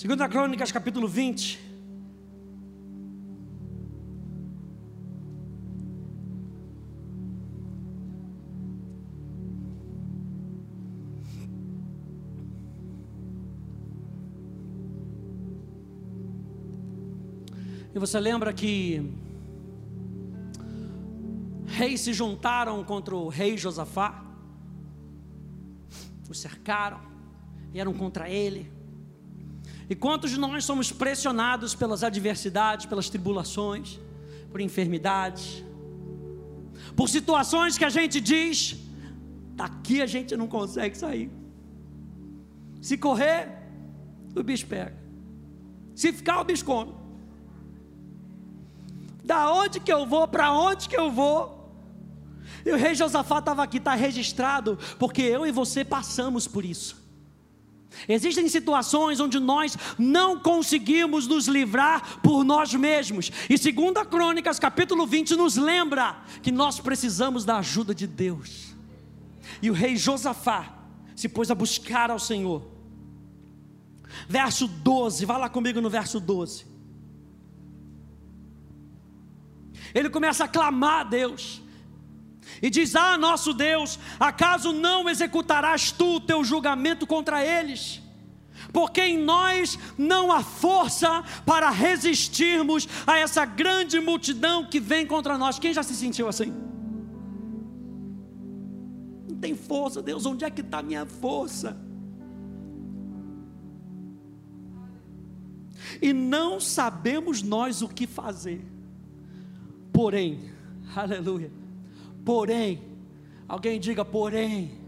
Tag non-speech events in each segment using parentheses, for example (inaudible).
Segunda Crônicas, capítulo 20. E você lembra que reis se juntaram contra o rei Josafá? O cercaram, vieram contra ele. E quantos de nós somos pressionados pelas adversidades, pelas tribulações, por enfermidades, por situações que a gente diz, daqui a gente não consegue sair. Se correr, o bicho pega. Se ficar, o bicho come. Da onde que eu vou? Para onde que eu vou? E o rei Josafá estava aqui, está registrado, porque eu e você passamos por isso. Existem situações onde nós não conseguimos nos livrar por nós mesmos. E segundo a Crônicas, capítulo 20, nos lembra que nós precisamos da ajuda de Deus. E o rei Josafá se pôs a buscar ao Senhor. Verso 12, vá lá comigo no verso 12. Ele começa a clamar a Deus. E diz: Ah, nosso Deus, acaso não executarás tu o teu julgamento contra eles? Porque em nós não há força para resistirmos a essa grande multidão que vem contra nós. Quem já se sentiu assim? Não tem força, Deus, onde é que está a minha força? E não sabemos nós o que fazer. Porém, aleluia. Porém, alguém diga, porém,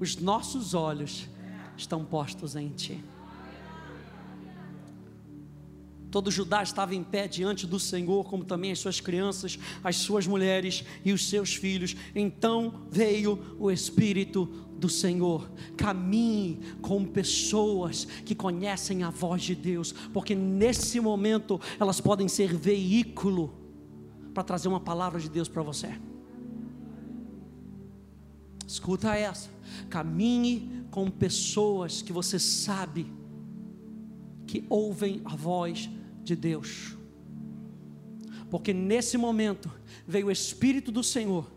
os nossos olhos estão postos em ti. Todo Judá estava em pé diante do Senhor, como também as suas crianças, as suas mulheres e os seus filhos. Então veio o Espírito do Senhor. Caminhe com pessoas que conhecem a voz de Deus, porque nesse momento elas podem ser veículo para trazer uma palavra de Deus para você. Escuta essa. Caminhe com pessoas que você sabe que ouvem a voz de Deus. Porque nesse momento veio o Espírito do Senhor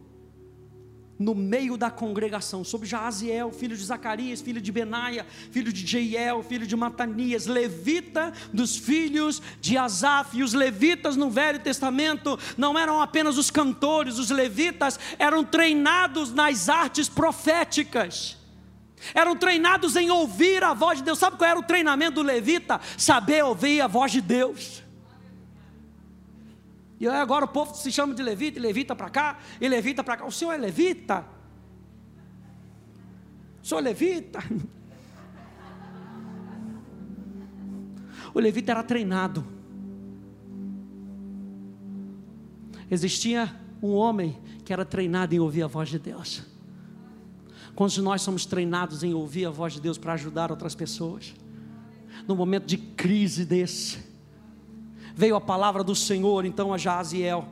no meio da congregação, sobre Jaziel, filho de Zacarias, filho de Benaia, filho de Jeiel, filho de Matanias, levita dos filhos de Asaf. E os levitas no Velho Testamento não eram apenas os cantores, os levitas eram treinados nas artes proféticas. Eram treinados em ouvir a voz de Deus. Sabe qual era o treinamento do levita? Saber ouvir a voz de Deus. E agora o povo se chama de levita, e levita para cá, e levita para cá. O senhor é levita? O senhor é levita? (laughs) O levita era treinado. Existia um homem que era treinado em ouvir a voz de Deus. Quantos de nós somos treinados em ouvir a voz de Deus para ajudar outras pessoas? No momento de crise desse, veio a palavra do Senhor então a Jaziel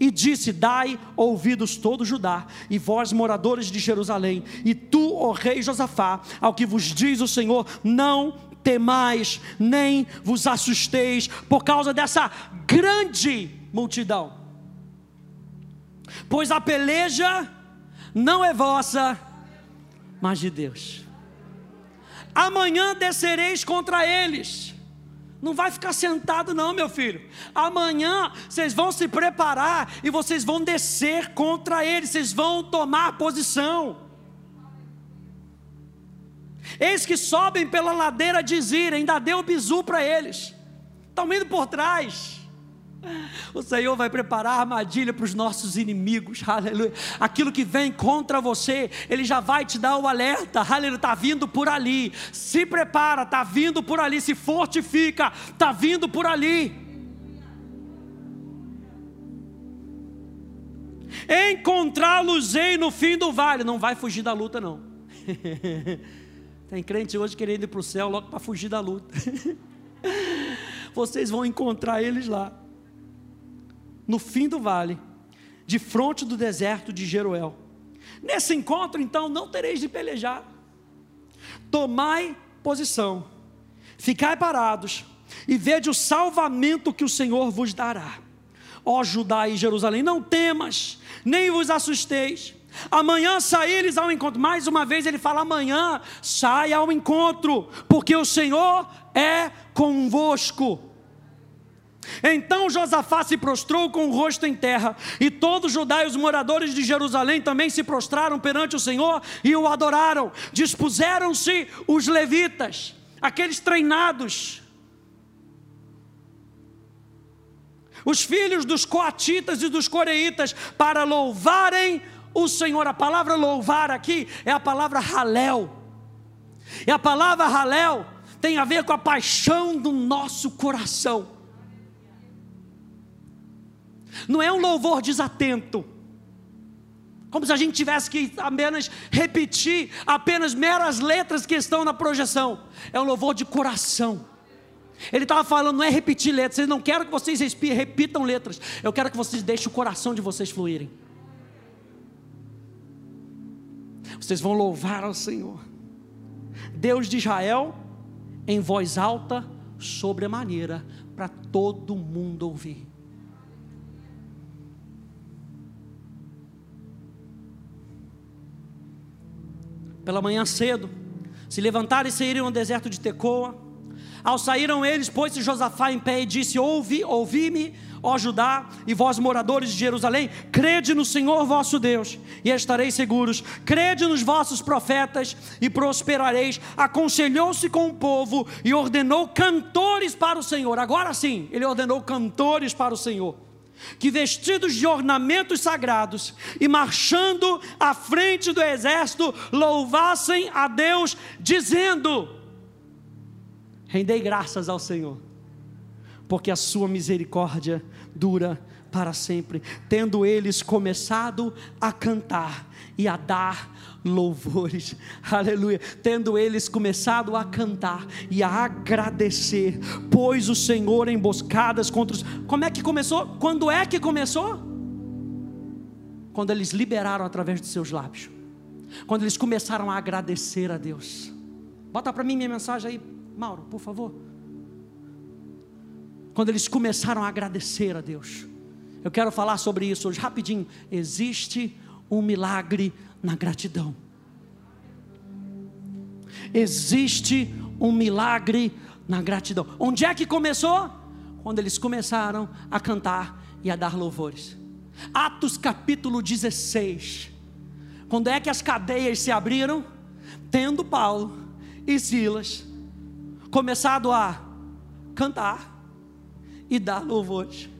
e disse: Dai ouvidos todo Judá, e vós, moradores de Jerusalém, e tu, ó rei Josafá, ao que vos diz o Senhor, não temais, nem vos assusteis, por causa dessa grande multidão. Pois a peleja não é vossa, mas de Deus. Amanhã descereis contra eles não vai ficar sentado, não, meu filho. Amanhã vocês vão se preparar e vocês vão descer contra eles, vocês vão tomar posição. Eis que sobem pela ladeira de Zira, ainda deu bizu para eles. Estão indo por trás. O Senhor vai preparar armadilha para os nossos inimigos, aleluia. Aquilo que vem contra você, Ele já vai te dar o alerta, aleluia. Está vindo por ali, se prepara, está vindo por ali, se fortifica, está vindo por ali. Encontrá-los-ei no fim do vale, não vai fugir da luta, não. (laughs) Tem crente hoje querendo ir para o céu logo para fugir da luta. (laughs) Vocês vão encontrar eles lá no fim do vale, de fronte do deserto de Jeruel. Nesse encontro, então, não tereis de pelejar. Tomai posição, Ficai parados e vede o salvamento que o Senhor vos dará. Ó Judá e Jerusalém, não temas, nem vos assusteis. Amanhã saíres ao encontro. Mais uma vez ele fala: amanhã sai ao encontro, porque o Senhor é convosco. Então Josafá se prostrou com o rosto em terra, e todos os Judá os moradores de Jerusalém também se prostraram perante o Senhor e o adoraram. Dispuseram-se os levitas, aqueles treinados, os filhos dos coatitas e dos coreitas, para louvarem o Senhor. A palavra louvar aqui é a palavra halel. E a palavra halel tem a ver com a paixão do nosso coração. Não é um louvor desatento. Como se a gente tivesse que apenas repetir apenas meras letras que estão na projeção. É um louvor de coração. Ele estava falando, não é repetir letras. Eu não quero que vocês repitam letras. Eu quero que vocês deixem o coração de vocês fluírem. Vocês vão louvar ao Senhor. Deus de Israel, em voz alta, sobremaneira, para todo mundo ouvir. Pela manhã cedo, se levantaram e saíram no deserto de Tecoa ao saíram eles, pôs-se Josafá em pé e disse: Ouvi, ouvi-me, ó Judá, e vós moradores de Jerusalém, crede no Senhor vosso Deus, e estareis seguros, crede nos vossos profetas, e prosperareis. Aconselhou-se com o povo e ordenou cantores para o Senhor. Agora sim, ele ordenou cantores para o Senhor que vestidos de ornamentos sagrados e marchando à frente do exército, louvassem a Deus, dizendo: Rendei graças ao Senhor, porque a sua misericórdia dura para sempre. Tendo eles começado a cantar e a dar louvores, (laughs) aleluia. Tendo eles começado a cantar e a agradecer, pois o Senhor emboscadas contra os. Como é que começou? Quando é que começou? Quando eles liberaram através de seus lábios, quando eles começaram a agradecer a Deus. Bota para mim minha mensagem aí, Mauro, por favor. Quando eles começaram a agradecer a Deus, eu quero falar sobre isso hoje rapidinho. Existe um milagre na gratidão. Existe um milagre na gratidão. Onde é que começou? Quando eles começaram a cantar e a dar louvores. Atos capítulo 16. Quando é que as cadeias se abriram? Tendo Paulo e Silas começado a cantar e dar louvores.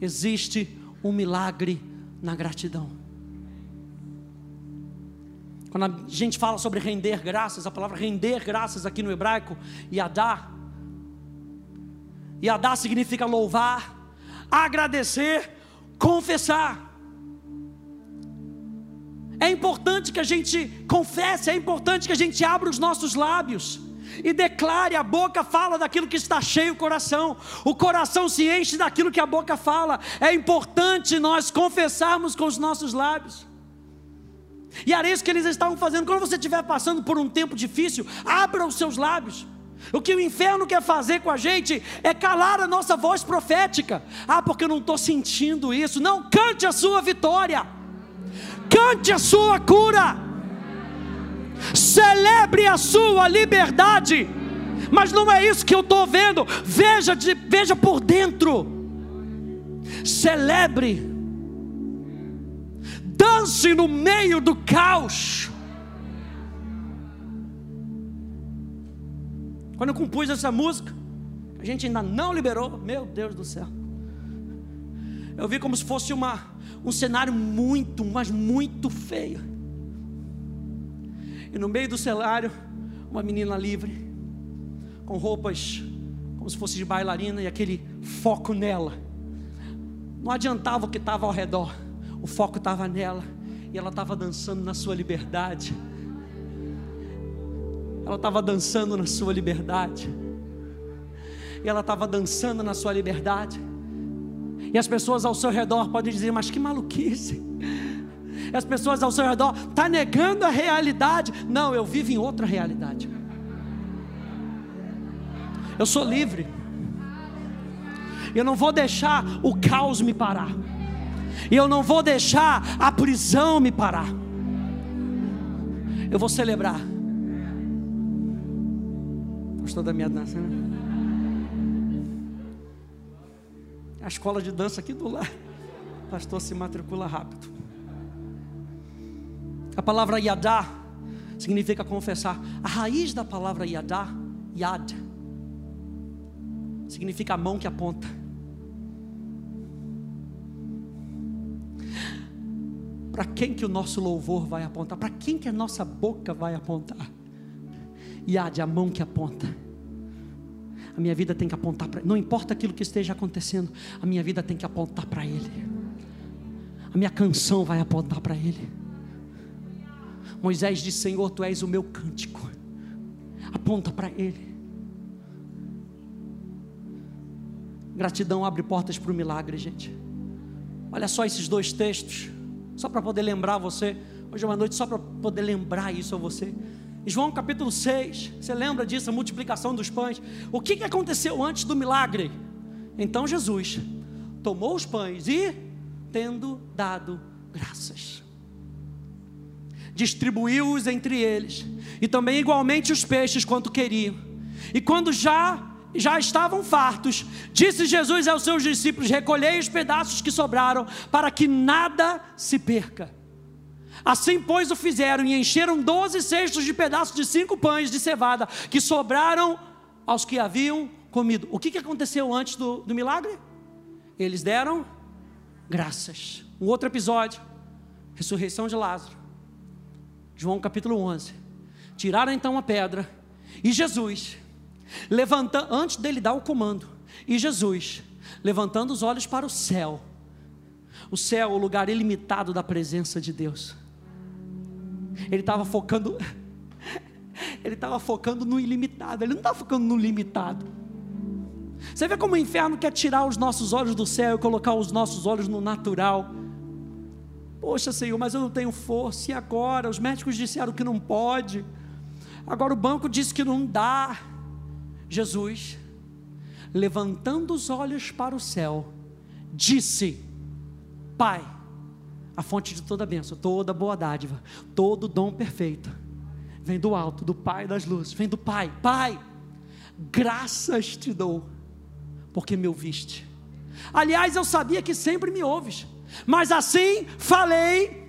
Existe um milagre na gratidão. Quando a gente fala sobre render graças, a palavra render graças aqui no hebraico, yadá, yadá significa louvar, agradecer, confessar. É importante que a gente confesse, é importante que a gente abra os nossos lábios e declare, a boca fala daquilo que está cheio o coração, o coração se enche daquilo que a boca fala. É importante nós confessarmos com os nossos lábios. E era isso que eles estavam fazendo. Quando você estiver passando por um tempo difícil, abra os seus lábios. O que o inferno quer fazer com a gente é calar a nossa voz profética. Ah, porque eu não estou sentindo isso. Não, cante a sua vitória cante a sua cura, celebre a sua liberdade. Mas não é isso que eu estou vendo. Veja, de, veja por dentro. Celebre. Dance no meio do caos. Quando eu compus essa música, a gente ainda não liberou. Meu Deus do céu. Eu vi como se fosse uma, um cenário muito, mas muito feio. E no meio do cenário, uma menina livre, com roupas como se fosse de bailarina e aquele foco nela. Não adiantava o que estava ao redor, o foco estava nela e ela estava dançando na sua liberdade. Ela estava dançando na sua liberdade. E ela estava dançando na sua liberdade. E as pessoas ao seu redor podem dizer: Mas que maluquice! E as pessoas ao seu redor tá negando a realidade. Não, eu vivo em outra realidade. Eu sou livre. Eu não vou deixar o caos me parar. E eu não vou deixar a prisão me parar. Eu vou celebrar. Gostou da minha dança, né? A escola de dança aqui do lado. Pastor se matricula rápido. A palavra yadá significa confessar. A raiz da palavra yadá, yad, significa a mão que aponta. Para quem que o nosso louvor vai apontar? Para quem que a nossa boca vai apontar? Yad, a mão que aponta. A minha vida tem que apontar para Não importa aquilo que esteja acontecendo, a minha vida tem que apontar para Ele. A minha canção vai apontar para Ele. Moisés disse: Senhor, tu és o meu cântico. Aponta para Ele. Gratidão abre portas para o milagre, gente. Olha só esses dois textos, só para poder lembrar você. Hoje é uma noite só para poder lembrar isso a você. João capítulo 6, você lembra disso, a multiplicação dos pães? O que, que aconteceu antes do milagre? Então Jesus tomou os pães e, tendo dado graças, distribuiu-os entre eles, e também igualmente os peixes quanto queriam. E quando já já estavam fartos, disse Jesus aos seus discípulos: Recolhei os pedaços que sobraram, para que nada se perca. Assim, pois, o fizeram e encheram doze cestos de pedaços de cinco pães de cevada que sobraram aos que haviam comido. O que, que aconteceu antes do, do milagre? Eles deram graças. Um outro episódio, ressurreição de Lázaro. João capítulo 11. Tiraram então a pedra e Jesus, levantando, antes dele dar o comando, e Jesus, levantando os olhos para o céu, o céu, o lugar ilimitado da presença de Deus ele estava focando, (laughs) ele estava focando no ilimitado, ele não estava focando no limitado. Você vê como o inferno quer tirar os nossos olhos do céu e colocar os nossos olhos no natural. Poxa, Senhor, mas eu não tenho força. E agora? Os médicos disseram que não pode. Agora o banco disse que não dá. Jesus, levantando os olhos para o céu, disse: Pai, a fonte de toda bênção, toda boa dádiva, todo dom perfeito, vem do alto, do Pai das luzes, vem do Pai. Pai, graças te dou, porque me ouviste. Aliás, eu sabia que sempre me ouves, mas assim falei.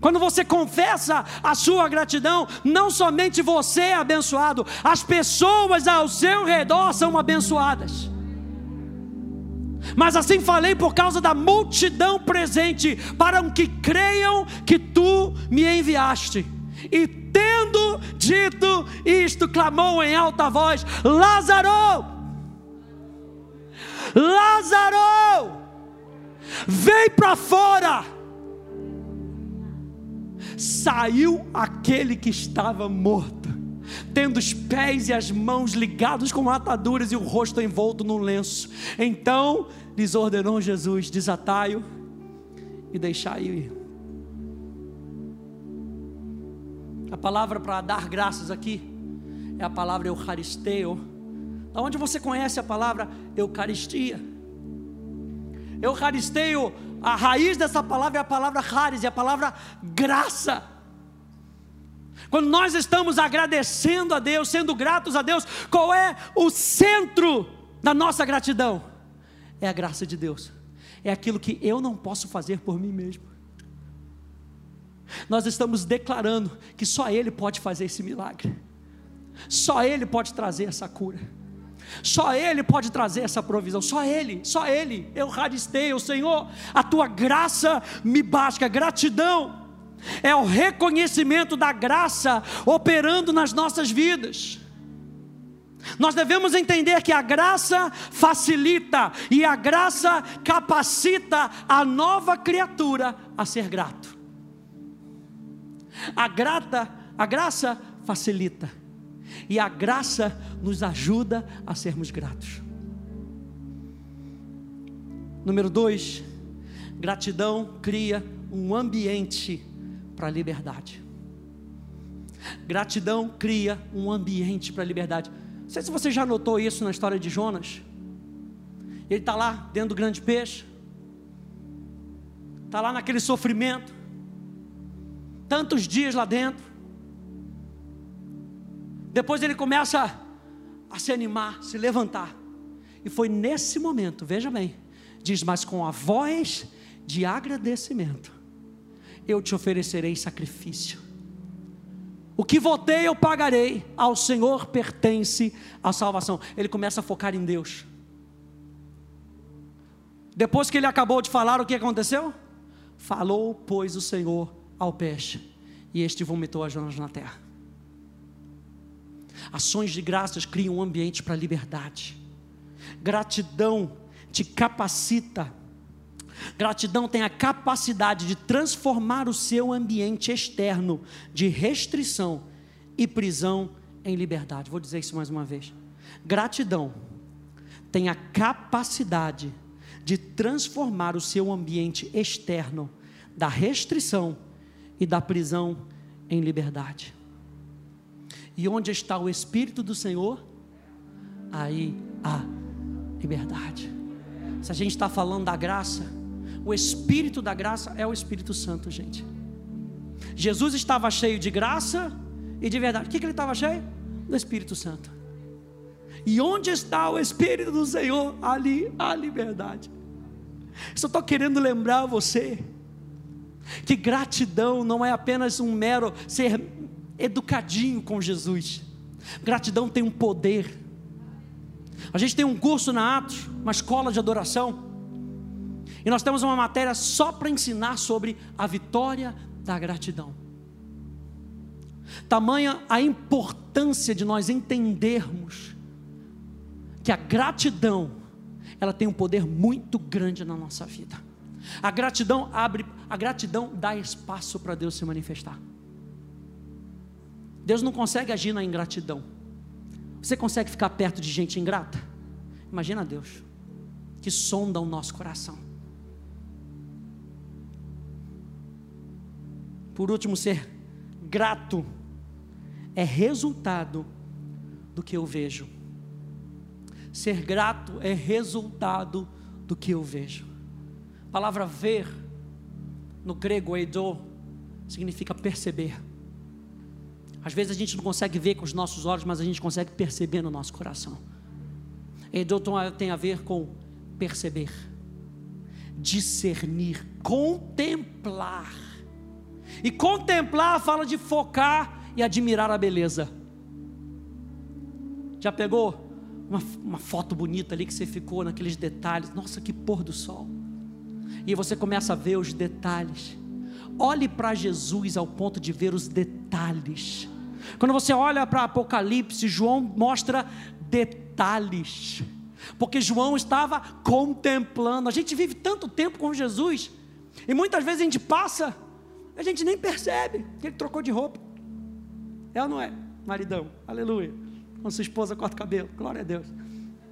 Quando você confessa a sua gratidão, não somente você é abençoado, as pessoas ao seu redor são abençoadas. Mas assim falei por causa da multidão presente, para que creiam que tu me enviaste. E tendo dito isto, clamou em alta voz: Lázaro! Lázaro! Vem para fora! Saiu aquele que estava morto tendo os pés e as mãos ligados com ataduras e o rosto envolto num lenço. Então lhes ordenou Jesus: desatai-o e deixai-o ir. A palavra para dar graças aqui é a palavra Eucaristeu. Da onde você conhece a palavra Eucaristia? Eucaristeu, a raiz dessa palavra é a palavra charis, é a palavra graça. Quando nós estamos agradecendo a Deus, sendo gratos a Deus, qual é o centro da nossa gratidão? É a graça de Deus. É aquilo que eu não posso fazer por mim mesmo. Nós estamos declarando que só Ele pode fazer esse milagre. Só Ele pode trazer essa cura. Só Ele pode trazer essa provisão. Só Ele, só Ele. Eu radistei, o Senhor, a tua graça me basta. Gratidão é o reconhecimento da graça operando nas nossas vidas. Nós devemos entender que a graça facilita e a graça capacita a nova criatura a ser grato. A grata, a graça facilita e a graça nos ajuda a sermos gratos. Número dois, gratidão cria um ambiente para a liberdade. Gratidão cria um ambiente para a liberdade. Não sei se você já notou isso na história de Jonas. Ele está lá dentro do grande peixe, está lá naquele sofrimento, tantos dias lá dentro. Depois ele começa a, se animar, se levantar. E foi nesse momento, veja bem, diz: Mas com a voz de agradecimento, eu te oferecerei sacrifício. O que votei eu pagarei, ao Senhor pertence a salvação. Ele começa a focar em Deus. Depois que ele acabou de falar, o que aconteceu? Falou, pois, o Senhor ao peixe, e este vomitou a Jonas na terra. Ações de graças criam um ambiente para liberdade. Gratidão te capacita. Gratidão tem a capacidade de transformar o seu ambiente externo de restrição e prisão em liberdade. Vou dizer isso mais uma vez. Gratidão tem a capacidade de transformar o seu ambiente externo da restrição e da prisão em liberdade. E onde está o Espírito do Senhor? Aí há liberdade. Se a gente está falando da graça, o Espírito da graça é o Espírito Santo, gente. Jesus estava cheio de graça e de verdade. O que, que ele estava cheio? Do Espírito Santo. E onde está o Espírito do Senhor? Ali há liberdade. Só estou querendo lembrar você que gratidão não é apenas um mero ser educadinho com Jesus. Gratidão tem um poder. A gente tem um curso na Atos, uma escola de adoração. E nós temos uma matéria só para ensinar sobre a vitória da gratidão. Tamanha a importância de nós entendermos que a gratidão ela tem um poder muito grande na nossa vida. A gratidão abre, a gratidão dá espaço para Deus se manifestar. Deus não consegue agir na ingratidão. Você consegue ficar perto de gente ingrata? Imagina Deus, que sonda o nosso coração. Por último, ser grato é resultado do que eu vejo. Ser grato é resultado do que eu vejo. A palavra ver, no grego eido, significa perceber. Às vezes a gente não consegue ver com os nossos olhos, mas a gente consegue perceber no nosso coração. Eido tem a ver com perceber, discernir, contemplar. E contemplar fala de focar e admirar a beleza. Já pegou uma, uma foto bonita ali que você ficou naqueles detalhes. Nossa, que pôr do sol. E você começa a ver os detalhes. Olhe para Jesus ao ponto de ver os detalhes. Quando você olha para Apocalipse, João mostra detalhes. Porque João estava contemplando. A gente vive tanto tempo com Jesus. E muitas vezes a gente passa, a gente nem percebe que ele trocou de roupa. É ou não é? Maridão, aleluia. Quando sua esposa corta o cabelo, glória a Deus.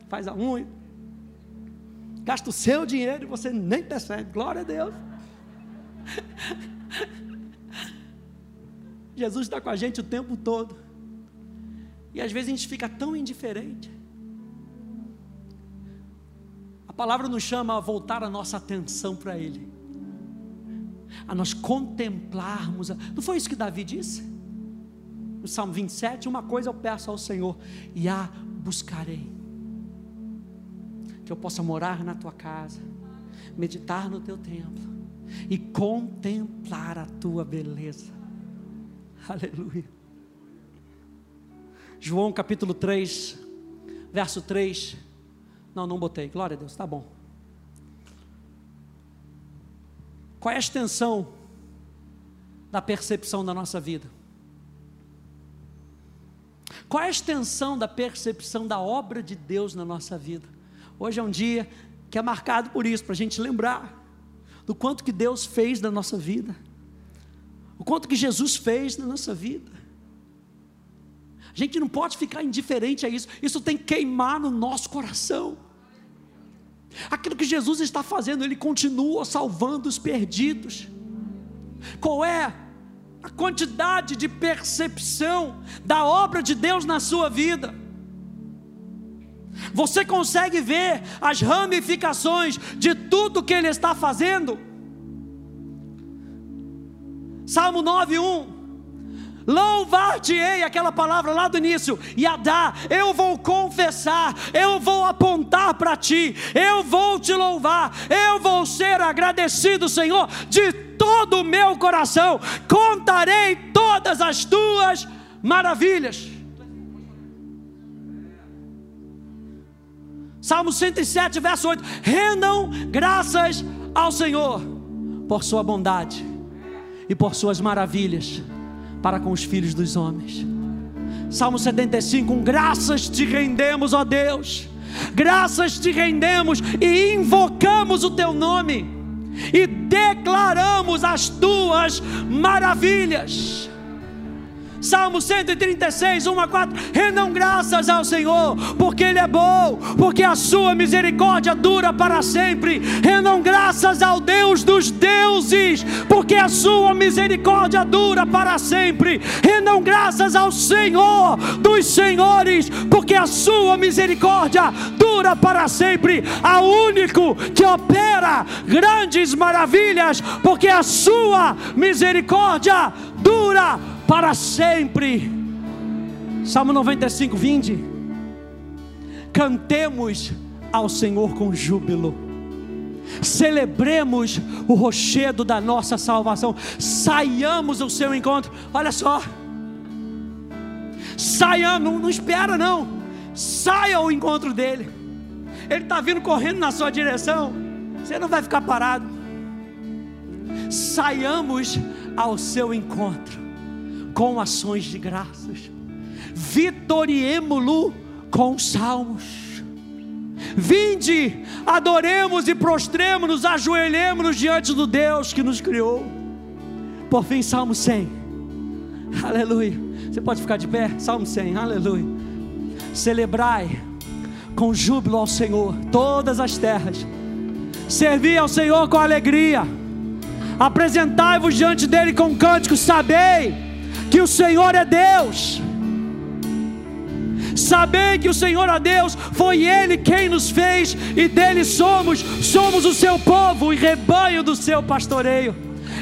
Faz a unha. Gasta o seu dinheiro e você nem percebe, glória a Deus. (laughs) (laughs) Jesus está com a gente o tempo todo. E às vezes a gente fica tão indiferente. A palavra nos chama a voltar a nossa atenção para Ele, a nós contemplarmos. Não foi isso que Davi disse? no Salmo 27, uma coisa eu peço ao Senhor, e a buscarei. Que eu possa morar na tua casa, meditar no teu templo e contemplar a tua beleza. Aleluia. João capítulo 3, verso 3. Não, não botei. Glória a Deus, tá bom. Qual é a extensão da percepção da nossa vida? Qual é a extensão da percepção da obra de Deus na nossa vida? Hoje é um dia que é marcado por isso, para a gente lembrar do quanto que Deus fez na nossa vida, o quanto que Jesus fez na nossa vida. A gente não pode ficar indiferente a isso, isso tem que queimar no nosso coração. Aquilo que Jesus está fazendo, Ele continua salvando os perdidos. Qual é a quantidade de percepção da obra de Deus na sua vida? Você consegue ver as ramificações de tudo que Ele está fazendo? Salmo 9:1 Louvar-te-ei, aquela palavra lá do início, Yadá, eu vou confessar, eu vou apontar para ti, eu vou te louvar, eu vou ser agradecido, Senhor, de todo o meu coração, contarei todas as tuas maravilhas. Salmo 107, verso 8: Rendam graças ao Senhor por sua bondade e por suas maravilhas para com os filhos dos homens. Salmo 75, um, graças te rendemos, ó Deus, graças te rendemos e invocamos o teu nome e declaramos as tuas maravilhas. Salmo 136, 1 a 4. Rendam graças ao Senhor, porque Ele é bom, porque a sua misericórdia dura para sempre. Rendam graças ao Deus dos deuses, porque a sua misericórdia dura para sempre. Rendam graças ao Senhor dos senhores, porque a sua misericórdia dura para sempre. Ao único que opera grandes maravilhas, porque a sua misericórdia dura para sempre. Salmo 95, 20. Cantemos ao Senhor com júbilo. Celebremos o rochedo da nossa salvação. Saiamos ao seu encontro. Olha só. Saia, não, não espera não. Saia ao encontro dele. Ele está vindo correndo na sua direção. Você não vai ficar parado. Saiamos ao seu encontro com ações de graças, vitoriemo-lo com salmos. Vinde, adoremos e prostremos-nos, ajoelhemos-nos diante do Deus que nos criou. Por fim, Salmo 100. Aleluia. Você pode ficar de pé? Salmo 100. Aleluia. Celebrai com júbilo ao Senhor todas as terras. Servi ao Senhor com alegria. Apresentai-vos diante dele com cânticos. Sabei que o Senhor é Deus. Saber que o Senhor é Deus, foi Ele quem nos fez e dele somos, somos o seu povo e rebanho do seu pastoreio.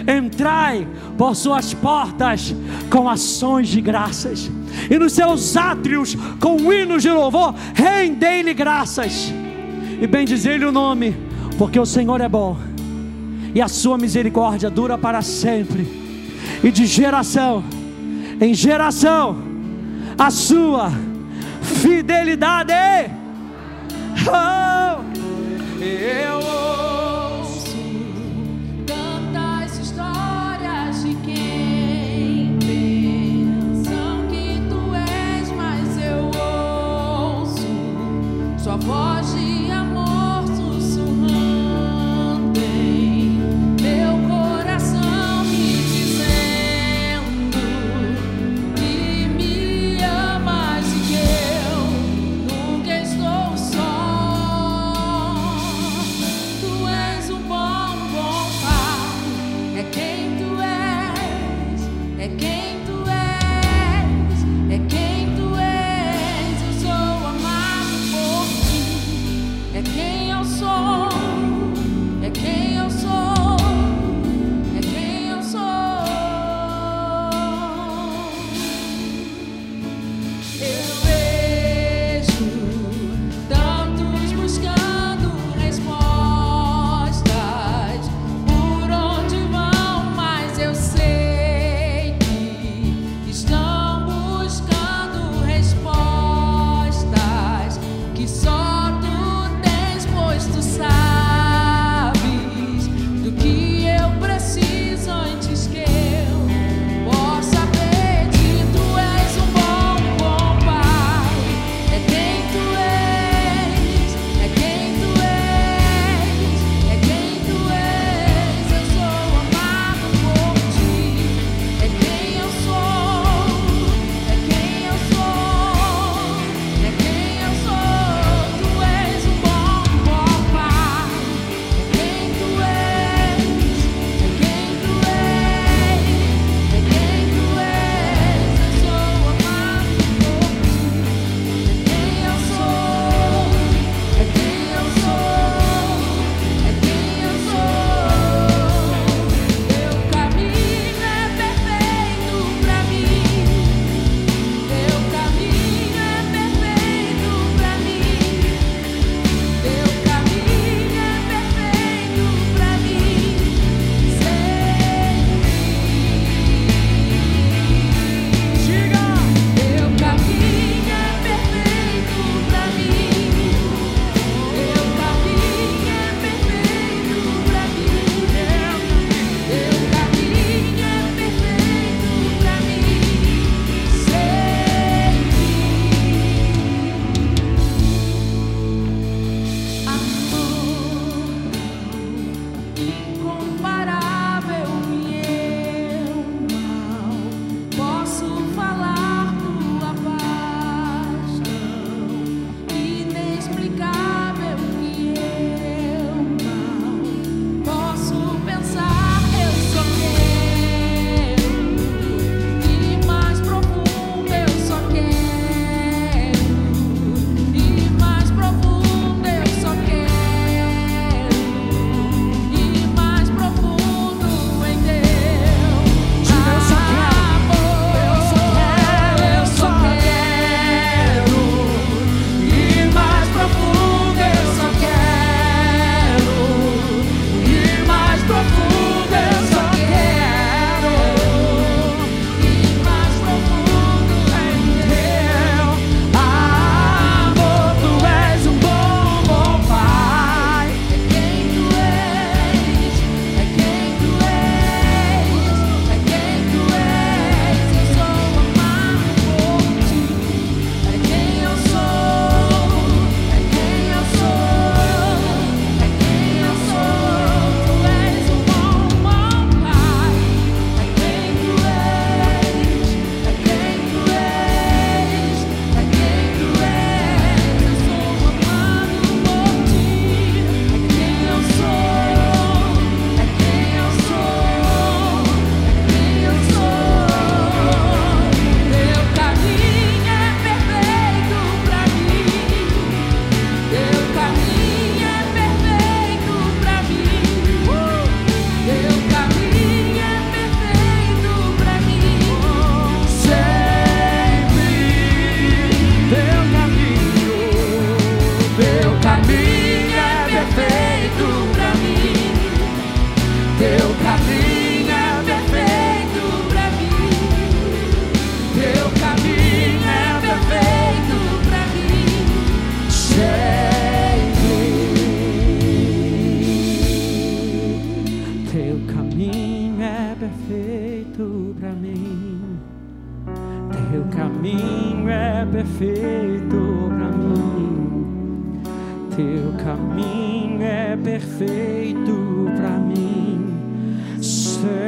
Entrai por suas portas com ações de graças, e nos seus átrios com hinos de louvor, rendei-lhe graças, e bendizei-lhe o nome, porque o Senhor é bom, e a sua misericórdia dura para sempre, e de geração em geração a sua fidelidade. Oh, eu Teu caminho é perfeito para mim. Teu caminho é perfeito para mim. Teu caminho é perfeito para mim. Sempre.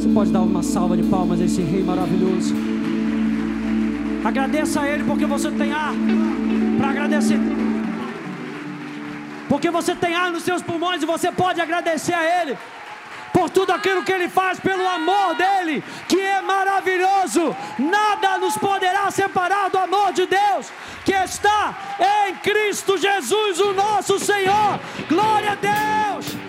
Você pode dar uma salva de palmas a esse rei maravilhoso. Agradeça a Ele porque você tem ar para agradecer. Porque você tem ar nos seus pulmões e você pode agradecer a Ele por tudo aquilo que Ele faz, pelo amor dEle, que é maravilhoso. Nada nos poderá separar do amor de Deus, que está em Cristo Jesus, o nosso Senhor. Glória a Deus!